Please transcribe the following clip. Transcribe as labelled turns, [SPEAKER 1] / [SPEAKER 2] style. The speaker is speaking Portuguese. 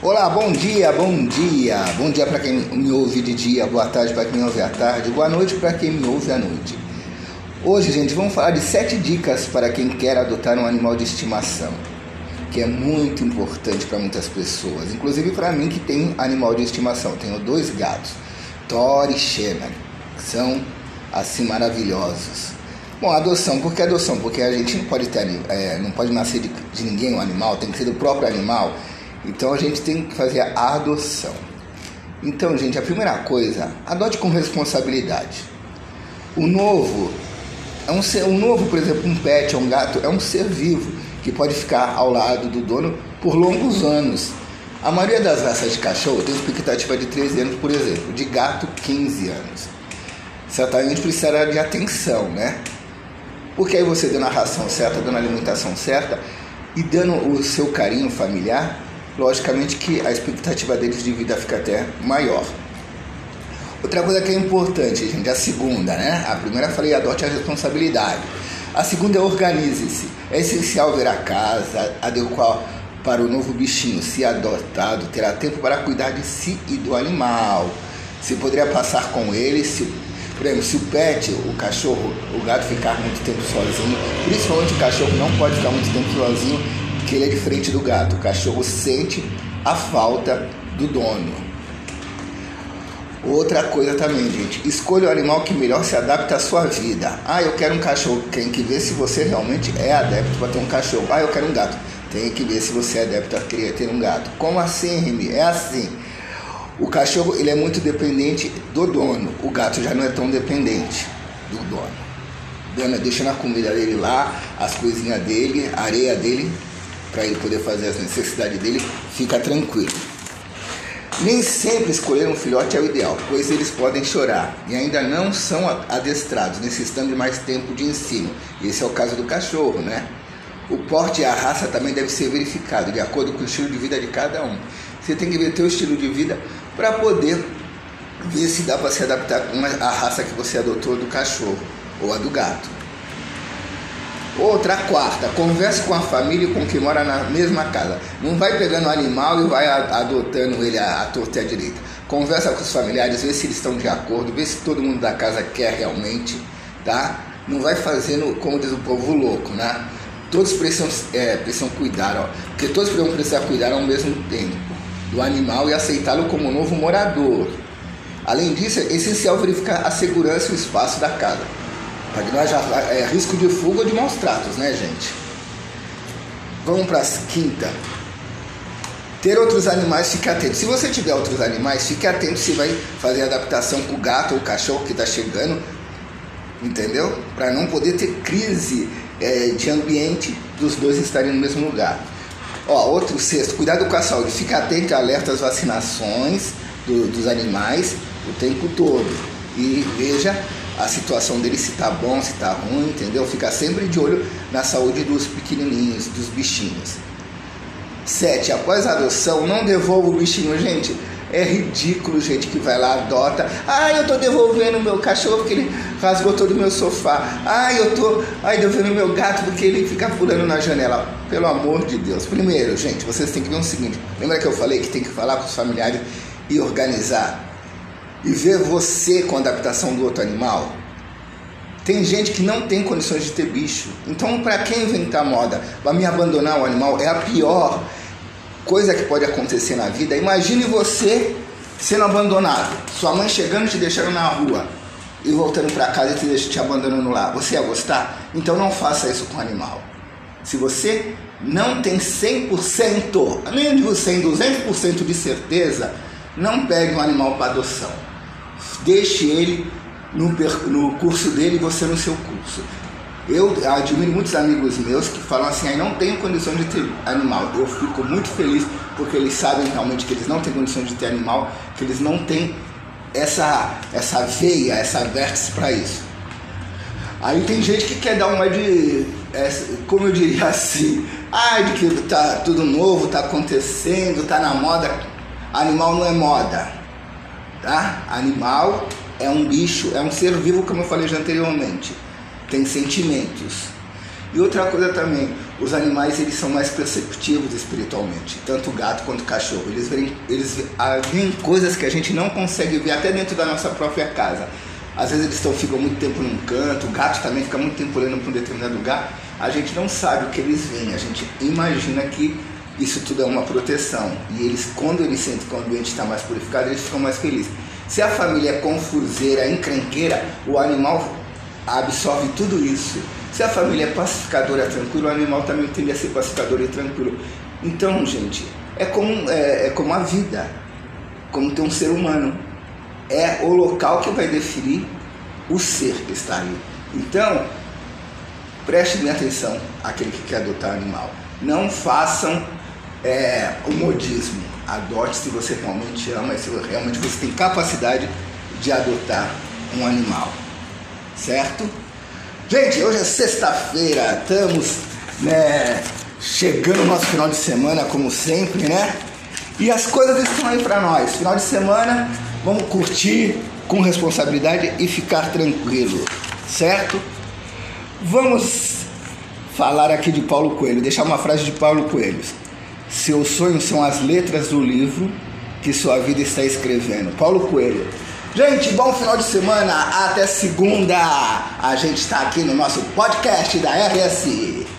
[SPEAKER 1] Olá, bom dia, bom dia. Bom dia para quem me ouve de dia, boa tarde para quem me ouve à tarde, boa noite para quem me ouve à noite. Hoje, gente, vamos falar de sete dicas para quem quer adotar um animal de estimação, que é muito importante para muitas pessoas, inclusive para mim que tenho animal de estimação. Tenho dois gatos, Thor e Xena, que são assim maravilhosos. Bom, adoção, por que adoção? Porque a gente não pode ter, é, não pode nascer de, de ninguém um animal, tem que ser do próprio animal. Então a gente tem que fazer a adoção. Então, gente, a primeira coisa, adote com responsabilidade. O novo é um ser, um novo, por exemplo, um pet, um gato, é um ser vivo que pode ficar ao lado do dono por longos anos. A maioria das raças de cachorro tem expectativa de 13 anos, por exemplo, de gato 15 anos. Certamente precisará de atenção, né? Porque aí você dando a ração certa, dando a alimentação certa e dando o seu carinho familiar, logicamente que a expectativa deles de vida fica até maior. Outra coisa que é importante, gente, a segunda, né? A primeira falei, adote a responsabilidade. A segunda é organize-se. É essencial ver a casa, adequar para o novo bichinho. Se adotado, terá tempo para cuidar de si e do animal. Se poderia passar com ele, se, por exemplo, se o pet, o cachorro, o gato ficar muito tempo sozinho, principalmente o cachorro não pode ficar muito tempo sozinho, que ele é diferente do gato. O cachorro sente a falta do dono. Outra coisa também, gente, escolha o animal que melhor se adapta à sua vida. Ah, eu quero um cachorro, tem que ver se você realmente é adepto para ter um cachorro. Ah, eu quero um gato, tem que ver se você é adepto a querer ter um gato. Como assim, Remy? É assim. O cachorro ele é muito dependente do dono. O gato já não é tão dependente do dono. Dona deixando a comida dele lá, as coisinhas dele, a areia dele, para ele poder fazer as necessidades dele, fica tranquilo. Nem sempre escolher um filhote é o ideal, pois eles podem chorar e ainda não são adestrados, necessitando de mais tempo de ensino. Esse é o caso do cachorro, né? O porte e a raça também deve ser verificado de acordo com o estilo de vida de cada um. Você tem que ver teu estilo de vida para poder ver se dá para se adaptar com a raça que você adotou do cachorro ou a do gato. Outra, quarta, converse com a família com quem mora na mesma casa. Não vai pegando o animal e vai adotando ele à, à torta e à direita. Conversa com os familiares, vê se eles estão de acordo, vê se todo mundo da casa quer realmente, tá? Não vai fazendo, como diz o povo, louco, né? Todos precisam, é, precisam cuidar, ó, porque todos precisam precisar cuidar ao mesmo tempo do animal e aceitá-lo como novo morador. Além disso, é essencial verificar a segurança e o espaço da casa haja é, risco de fuga de maus tratos, né, gente? Vamos para as quinta. Ter outros animais, fique atento. Se você tiver outros animais, fique atento se vai fazer adaptação com o gato ou o cachorro que está chegando, entendeu? Para não poder ter crise é, de ambiente dos dois estarem no mesmo lugar. Ó, outro sexto, cuidado com a saúde. Fique atento alerta às vacinações do, dos animais o tempo todo. E veja a situação dele se tá bom, se tá ruim, entendeu? Fica sempre de olho na saúde dos pequenininhos, dos bichinhos. 7. Após a adoção, não devolva o bichinho, gente. É ridículo, gente, que vai lá, adota. Ah, eu tô devolvendo o meu cachorro porque ele rasgou todo o meu sofá. Ah, eu tô ai, devolvendo o meu gato porque ele fica pulando na janela. Pelo amor de Deus. Primeiro, gente, vocês têm que ver o seguinte. Lembra que eu falei que tem que falar com os familiares e organizar? E ver você com a adaptação do outro animal. Tem gente que não tem condições de ter bicho. Então, para quem inventar moda, vai me abandonar o animal, é a pior coisa que pode acontecer na vida. Imagine você sendo abandonado, sua mãe chegando e te deixando na rua e voltando para casa e te, te abandonando lá. Você ia gostar? Então não faça isso com o animal. Se você não tem 100%, nem digo 100, 200% de certeza, não pegue um animal para adoção. Deixe ele no, no curso dele e você no seu curso. Eu admiro muitos amigos meus que falam assim, aí não tenho condição de ter animal. Eu fico muito feliz porque eles sabem realmente que eles não têm condição de ter animal, que eles não têm essa, essa veia, essa vértice para isso. Aí tem gente que quer dar uma de, é, como eu diria assim, ah, de que tá tudo novo, tá acontecendo, tá na moda. Animal não é moda tá? Animal é um bicho, é um ser vivo, como eu falei já anteriormente. Tem sentimentos. E outra coisa também, os animais eles são mais perceptivos espiritualmente, tanto o gato quanto o cachorro. Eles veem, eles veem coisas que a gente não consegue ver até dentro da nossa própria casa. Às vezes eles estão, ficam muito tempo num canto, o gato também fica muito tempo olhando para um determinado lugar. A gente não sabe o que eles veem, a gente imagina que isso tudo é uma proteção. E eles, quando eles sentem que o ambiente está mais purificado, eles ficam mais felizes. Se a família é confuseira, encrenqueira, o animal absorve tudo isso. Se a família é pacificadora, tranquila, o animal também tende a ser pacificador e tranquilo. Então, gente, é como, é, é como a vida, como ter um ser humano. É o local que vai definir o ser que está ali. Então, preste bem atenção àquele que quer adotar animal. Não façam é, o modismo. Adote se você realmente ama e se realmente você tem capacidade de adotar um animal. Certo? Gente, hoje é sexta-feira, estamos né, chegando no nosso final de semana, como sempre, né? E as coisas estão aí para nós. Final de semana, vamos curtir com responsabilidade e ficar tranquilo, certo? Vamos falar aqui de Paulo Coelho, deixar uma frase de Paulo Coelho. Seus sonhos são as letras do livro que sua vida está escrevendo. Paulo Coelho. Gente, bom final de semana. Até segunda. A gente está aqui no nosso podcast da RS.